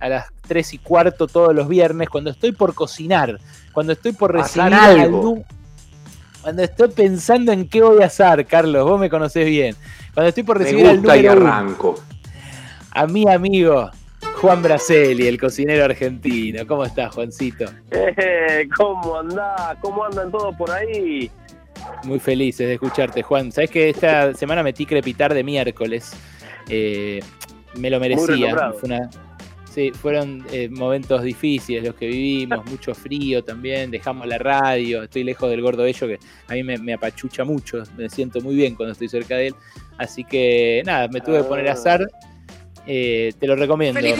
a las 3 y cuarto todos los viernes, cuando estoy por cocinar, cuando estoy por recibir algo. Cuando estoy pensando en qué voy a hacer, Carlos, vos me conocés bien. Cuando estoy por recibir al número arranco. a mi amigo Juan Braceli, el cocinero argentino. ¿Cómo estás, Juancito? Eh, ¿Cómo andás? ¿Cómo andan todos por ahí? Muy felices de escucharte, Juan. Sabes que esta semana metí crepitar de miércoles. Eh, me lo merecía. Sí, fueron eh, momentos difíciles los que vivimos, mucho frío también, dejamos la radio, estoy lejos del gordo ello que a mí me, apachucha mucho, me siento muy bien cuando estoy cerca de él. Así que nada, me tuve que poner a azar. Eh, te lo recomiendo. Y,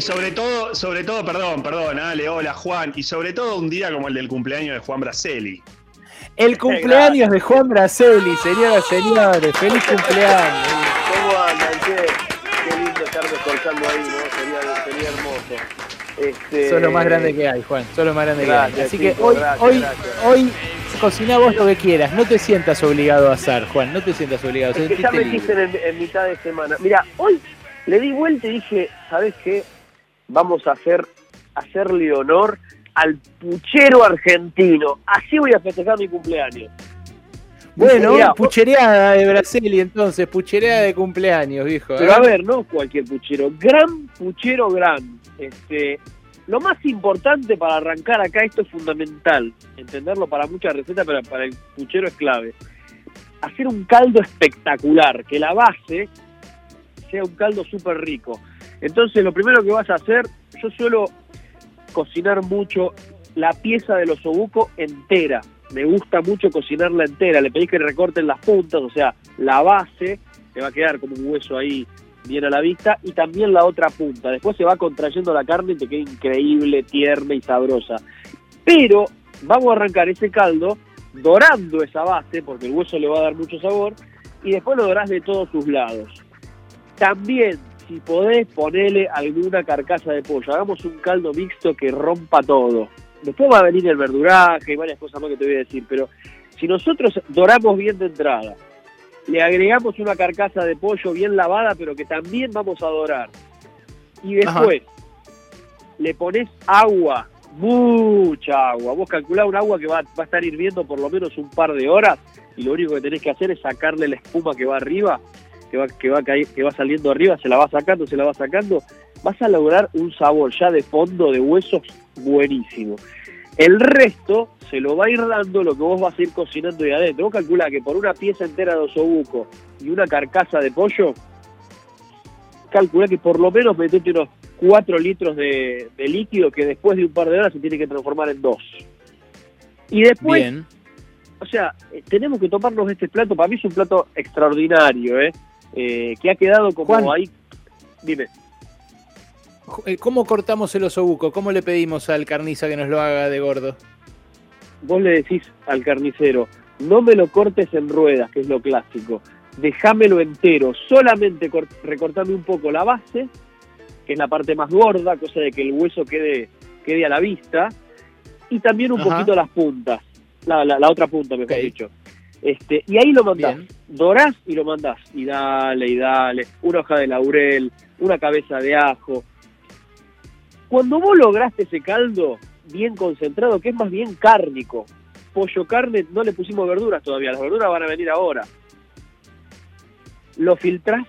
sobre todo, sobre todo, perdón, perdón, Ale, hola Juan, y sobre todo un día como el del cumpleaños de Juan Braceli. El cumpleaños de Juan Braceli, señoras y señores, feliz cumpleaños. Ahí, ¿no? Sería, hermoso. Este... Son lo más grande que hay, Juan, son lo más grande que hay. Así que hoy, hoy, hoy cocina vos lo que quieras, no te sientas obligado a hacer, Juan, no te sientas obligado. Es que ya me en, en, mitad de semana. Mira, hoy le di vuelta y dije, ¿sabes qué? Vamos a hacer, hacerle honor al puchero argentino. Así voy a festejar mi cumpleaños. Bueno, puchereada de Brasil y entonces, puchereada de cumpleaños, viejo. Pero a ver, no cualquier puchero, gran puchero gran. Este, lo más importante para arrancar acá, esto es fundamental, entenderlo para muchas recetas, pero para el puchero es clave. Hacer un caldo espectacular, que la base sea un caldo súper rico. Entonces lo primero que vas a hacer, yo suelo cocinar mucho la pieza del osobuco entera. Me gusta mucho cocinarla entera. Le pedís que recorten las puntas, o sea, la base, te va a quedar como un hueso ahí bien a la vista, y también la otra punta. Después se va contrayendo la carne y te queda increíble, tierna y sabrosa. Pero vamos a arrancar ese caldo dorando esa base, porque el hueso le va a dar mucho sabor, y después lo dorás de todos sus lados. También, si podés, ponele alguna carcasa de pollo. Hagamos un caldo mixto que rompa todo. Después va a venir el verduraje y varias cosas más que te voy a decir, pero si nosotros doramos bien de entrada, le agregamos una carcasa de pollo bien lavada, pero que también vamos a dorar. Y después le pones agua, mucha agua. Vos calculás un agua que va, va, a estar hirviendo por lo menos un par de horas y lo único que tenés que hacer es sacarle la espuma que va arriba, que va, que va, que va saliendo arriba, se la va sacando, se la va sacando. Vas a lograr un sabor ya de fondo de huesos buenísimo. El resto se lo va a ir dando lo que vos vas a ir cocinando ahí adentro. Vos calculá que por una pieza entera de osobuco y una carcasa de pollo, calculá que por lo menos metete unos 4 litros de, líquido que después de un par de horas se tiene que transformar en 2. Y después, o sea, eh, tenemos que tomarnos este plato, para mí es un plato extraordinario, ¿eh? Eh que ha quedado como ahí... Dime. Eh, ¿Cómo cortamos el osobuco? ¿Cómo le pedimos al carniza que nos lo haga de gordo? Vos le decís al carnicero, no me lo cortes en ruedas, que es lo clásico, déjamelo entero, solamente recortame un poco la base, que es la parte más gorda, cosa de que el hueso quede, quede a la vista, y también un poquito las puntas, la, la, otra punta, mejor dicho. Este, y ahí lo mandás, dorás y lo mandás, y dale, y dale, una hoja de laurel, una cabeza de ajo, cuando vos lograste ese caldo bien concentrado, que es más bien cárnico, pollo carne, no le pusimos verduras todavía, las verduras van a venir ahora. Lo filtrás,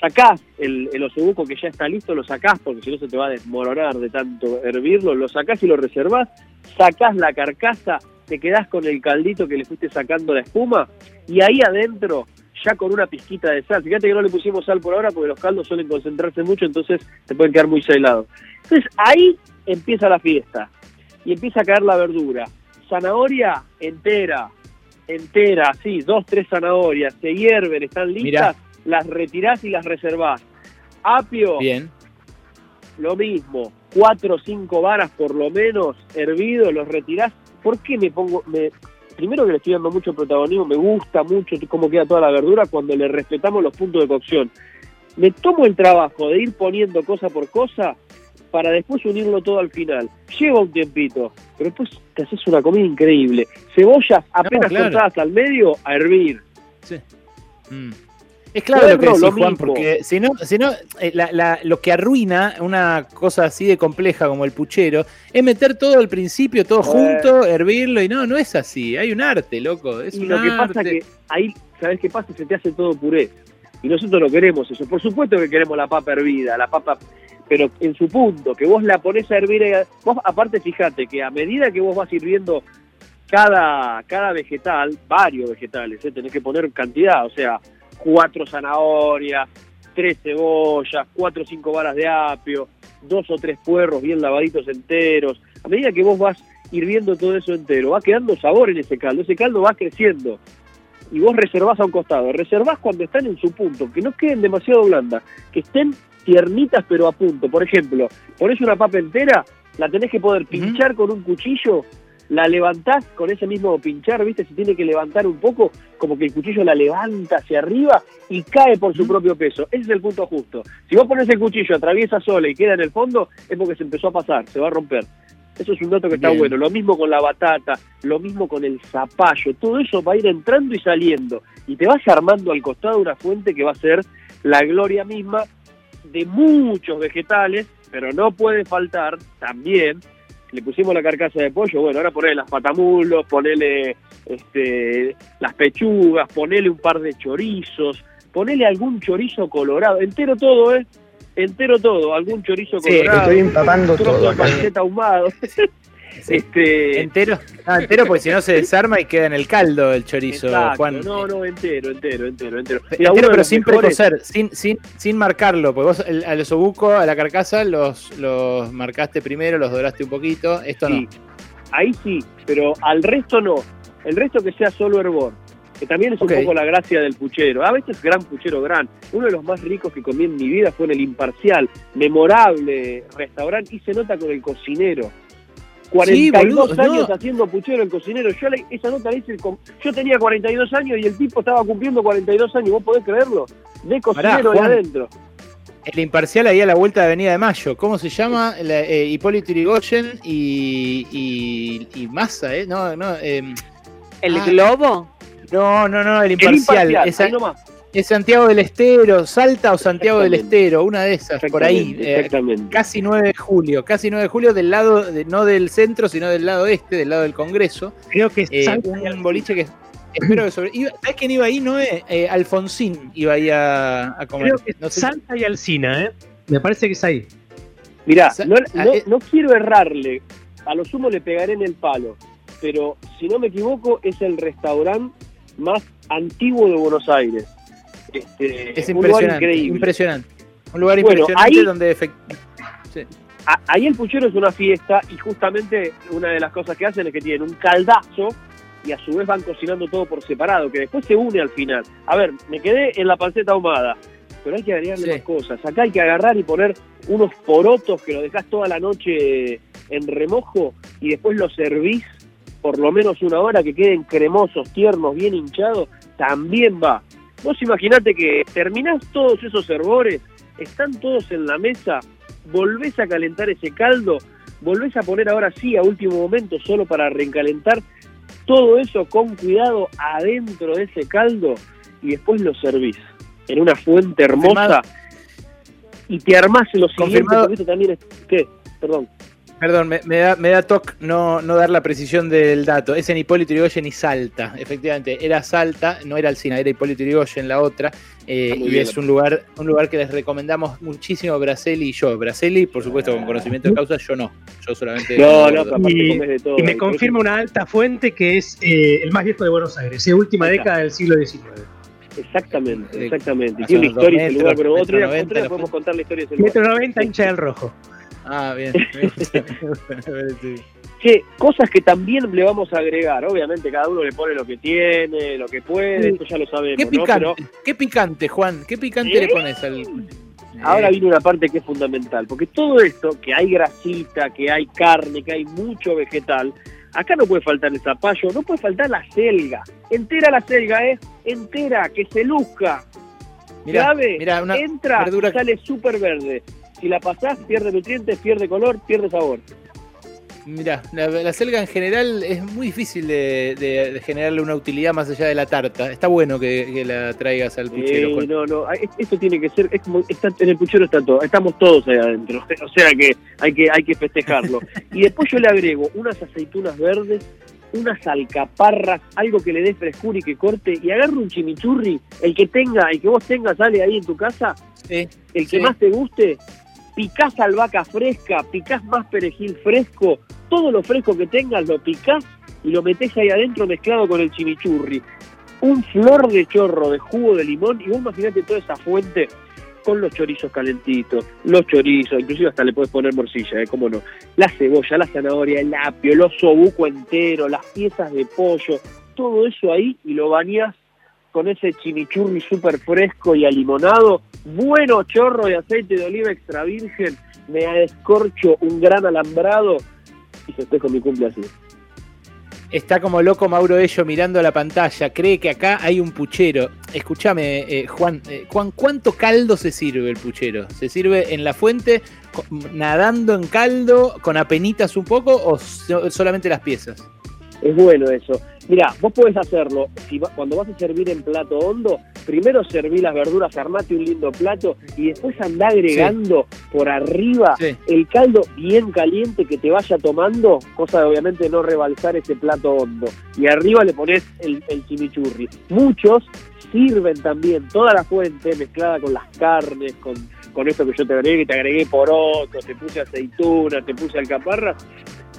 sacás el, el osobuco que ya está listo, lo sacás porque si no se te va a desmoronar de tanto hervirlo, lo sacás y lo reservás, sacás la carcasa, te quedás con el caldito que le fuiste sacando la espuma y ahí adentro ya con una pizquita de sal. Fíjate que no le pusimos sal por ahora porque los caldos suelen concentrarse mucho, entonces te pueden quedar muy salados. Entonces ahí empieza la fiesta y empieza a caer la verdura. Zanahoria entera, entera, sí, dos, tres zanahorias, se hierven, están listas, las retirás y las reservás. Apio, bien. lo mismo, cuatro o cinco varas por lo menos, hervidos, los retirás. ¿Por qué me pongo, me, primero que le estoy dando mucho protagonismo, me gusta mucho cómo queda toda la verdura cuando le respetamos los puntos de cocción. Me tomo el trabajo de ir poniendo cosa por cosa para después unirlo todo al final. Lleva un tiempito, pero después te haces una comida increíble. Cebollas apenas cortadas al medio a hervir. Sí. Mm. Es claro lo que decís, Juan, porque si no, si no eh, lo que arruina una cosa así de compleja como el puchero es meter todo al principio, todo junto, hervirlo, y no, no es así. Hay un arte, loco. Es y lo que pasa que ahí, ¿sabes qué pasa? Se te hace todo puré. Y nosotros no queremos eso. Por supuesto que queremos la papa hervida, la papa, pero en su punto, que vos la pones a hervir. Vos, aparte, fíjate que a medida que vos vas sirviendo cada, cada vegetal, varios vegetales, ¿eh? tenés que poner cantidad, o sea, cuatro zanahorias, tres cebollas, cuatro o cinco varas de apio, dos o tres puerros bien lavaditos enteros. A medida que vos vas hirviendo todo eso entero, va quedando sabor en ese caldo, ese caldo va creciendo. Y vos reservás a un costado, reservás cuando están en su punto, que no queden demasiado blandas, que estén tiernitas pero a punto. Por ejemplo, pones una papa entera, la tenés que poder pinchar con un cuchillo la levantás con ese mismo pinchar, ¿viste? Si tiene que levantar un poco, como que el cuchillo la levanta hacia arriba y cae por su propio peso. Ese es el punto justo. Si vos pones el cuchillo, atraviesa sola y queda en el fondo, es porque se empezó a pasar, se va a romper. Eso es un dato que está bueno. Lo mismo con la batata, lo mismo con el zapallo. Todo eso va a ir entrando y saliendo. Y te vas armando al costado una fuente que va a ser la gloria misma de muchos vegetales, pero no puede faltar también le pusimos la carcasa de pollo, bueno, ahora ponele las patamulos, ponele este, las pechugas, ponele un par de chorizos, ponele algún chorizo colorado, entero todo, ¿eh? Entero todo, algún chorizo colorado. estoy empapando todo. De ahumado. Este... Entero, ah, entero porque si no se desarma y queda en el caldo el chorizo, Juan. No, no, entero, entero, entero, entero. pero sin precocer, sin, sin, sin marcarlo, porque vos al osobuco, a la carcasa, los, los marcaste primero, los doraste un poquito, esto no. Ahí sí, pero al resto no. El resto que sea solo hervor que también es un poco la gracia del puchero. A veces gran puchero gran. Uno de los más ricos que comí en mi vida fue en el Imparcial, memorable restaurante y se nota con el cocinero. 42 años haciendo puchero el cocinero. Yo esa nota la hice, yo tenía 42 años y el tipo estaba cumpliendo 42 años, ¿vos podés creerlo? De cocinero ahí adentro. El imparcial ahí a la vuelta de Avenida de Mayo, ¿cómo se llama? Eh, Hipólito Yrigoyen y, y, y Massa, ¿eh? No, no. Em, ¿El ah, Globo? No, no, no, el imparcial. El imparcial es Santiago del Estero, Salta o Santiago del Estero, una de esas, por ahí. Eh, exactamente. casi 9 de julio, casi 9 de julio del lado, no del centro, sino del lado este, del lado del Congreso. Creo que es eh, un boliche que espero que sobre. ¿Sabes quién iba ahí? No eh, Alfonsín iba ahí a, comer. Creo que no Salta y Alcina, ¿eh? Me parece que es ahí. Mirá, no, no quiero errarle, a lo sumo le pegaré en el palo, pero si no me equivoco es el restaurante más antiguo de Buenos Aires. Este, es impresionante, un impresionante. Un lugar impresionante donde Ahí el puchero es una fiesta y justamente una de las cosas que hacen es que tienen un caldazo y a su vez van cocinando todo por separado, que después se une al final. A ver, me quedé en la panceta ahumada, pero hay que agregarle más cosas. Acá hay que agarrar y poner unos porotos que lo dejás toda la noche en remojo y después los servís por lo menos una hora que queden cremosos, tiernos, bien hinchados, también va. Vos imaginate que terminás todos esos hervores, están todos en la mesa, volvés a calentar ese caldo, volvés a poner ahora sí a último momento solo para recalentar todo eso con cuidado adentro de ese caldo y después lo servís en una fuente hermosa y te armás lo siguiente, porque también es... ¿Qué? Perdón. Perdón, me, da, me da toque no, no dar la precisión del dato. Es en Hipólito Yrigoyen y Salta. Efectivamente, era Salta, no era Alcina, era Hipólito Yrigoyen la otra. Eh, y es un lugar, un lugar que les recomendamos muchísimo Braceli y yo. Braceli, por supuesto, con conocimiento de causa, yo no. Yo solamente. No, no, y, de todo, y me confirma una alta fuente que es eh, el más viejo de Buenos Aires, es última década del siglo XIX. Exactamente, exactamente. Y tiene una historia ese lugar, pero otro día, podemos contar la historia de ese lugar. Metro 90, hincha del rojo. Ah, bien. Che, cosas que también le vamos a agregar. Obviamente, cada uno le pone lo que tiene, lo que puede, esto ya lo sabemos. ¿Qué picante, ¿Qué picante Juan? ¿Qué picante le pones al.? Ahora viene una parte que es fundamental, porque todo esto, que hay grasita, que hay carne, que hay mucho vegetal, acá no puede faltar el zapallo, no puede faltar la selga. Entera la selga, ¿eh? Entera, que se luzca. Mirá, una entra sale súper verde. Si la pasás, pierde nutrientes, pierde color, pierde sabor. Mira, la, selga en general es muy difícil de, generarle una utilidad más allá de la tarta. Está bueno que, la traigas al puchero. no, no, esto tiene que ser, es como, está, en el puchero está todo, estamos todos ahí adentro, o sea que hay que, hay que festejarlo. y después yo le agrego unas aceitunas verdes, unas alcaparras, algo que le dé frescura y que corte, y agarro un chimichurri, el que tenga, el que vos tengas, sale ahí en tu casa, el que más te guste, picás albahaca fresca, picás más perejil fresco, todo lo fresco que tengas lo picás y lo metés ahí adentro mezclado con el chimichurri. Un flor de chorro de jugo de limón y vos imaginate toda esa fuente con los chorizos calentitos, los chorizos, inclusive hasta le puedes poner morcilla, ¿eh? ¿Cómo no? La cebolla, la zanahoria, el apio, el osobuco entero, las piezas de pollo, todo eso ahí y lo bañás con ese chimichurri súper fresco y alimonado, bueno chorro de aceite de oliva extra virgen, me descorcho un gran alambrado y con mi cumple así. Está como loco Mauro Ello mirando la pantalla. Cree que acá hay un puchero. Escúchame, eh, Juan, eh, Juan, ¿cuánto caldo se sirve el puchero? ¿Se sirve en la fuente, nadando en caldo, con apenitas un poco o solamente las piezas? Es bueno eso. Mira, vos podés hacerlo, si cuando vas a servir en plato hondo, primero serví las verduras, armate un lindo plato y después anda agregando por arriba el caldo bien caliente que te vaya tomando, cosa de obviamente no rebalsar ese plato hondo. Y arriba le pones el, el chimichurri. Muchos sirven también toda la fuente mezclada con las carnes, con, con esto que yo te agregué, te agregué poroto, te puse aceituna, te puse alcaparra.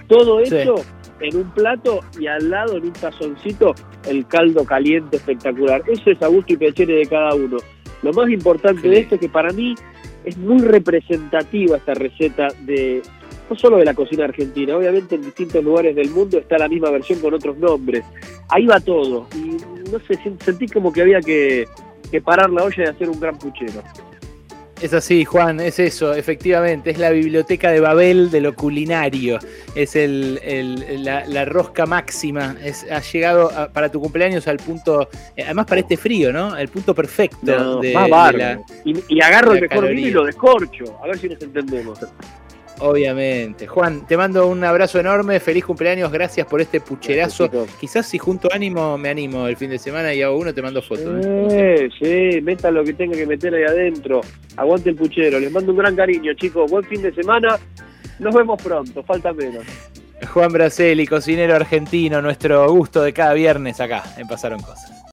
Todo eso en un plato y al lado en un tazoncito el caldo caliente espectacular. Eso es a gusto y pechere de cada uno. Lo más importante de esto es que para mí es muy representativa esta receta de no solo de la cocina argentina, obviamente en distintos lugares del mundo está la misma versión con otros nombres. Ahí va todo. Y no sé, sentí como que había que, que parar la olla y hacer un gran puchero. Es así, Juan, es eso, efectivamente, es la biblioteca de Babel de lo culinario, es el, la, rosca máxima, es, ha llegado para tu cumpleaños al punto, eh, además para este frío, ¿no? El punto perfecto. de, la, y, agarro el mejor vino y lo descorcho, a ver si nos entendemos. Obviamente. Juan, te mando un abrazo enorme, feliz cumpleaños, gracias por este pucherazo. Quizás si junto ánimo me animo el fin de semana y hago uno, te mando fotos. ¿eh? Sí, meta lo que tenga que meter ahí adentro. Aguante el puchero. Les mando un gran cariño, chicos. Buen fin de semana. Nos vemos pronto, falta menos. Juan Braceli, cocinero argentino, nuestro gusto de cada viernes acá en Pasaron Cosas.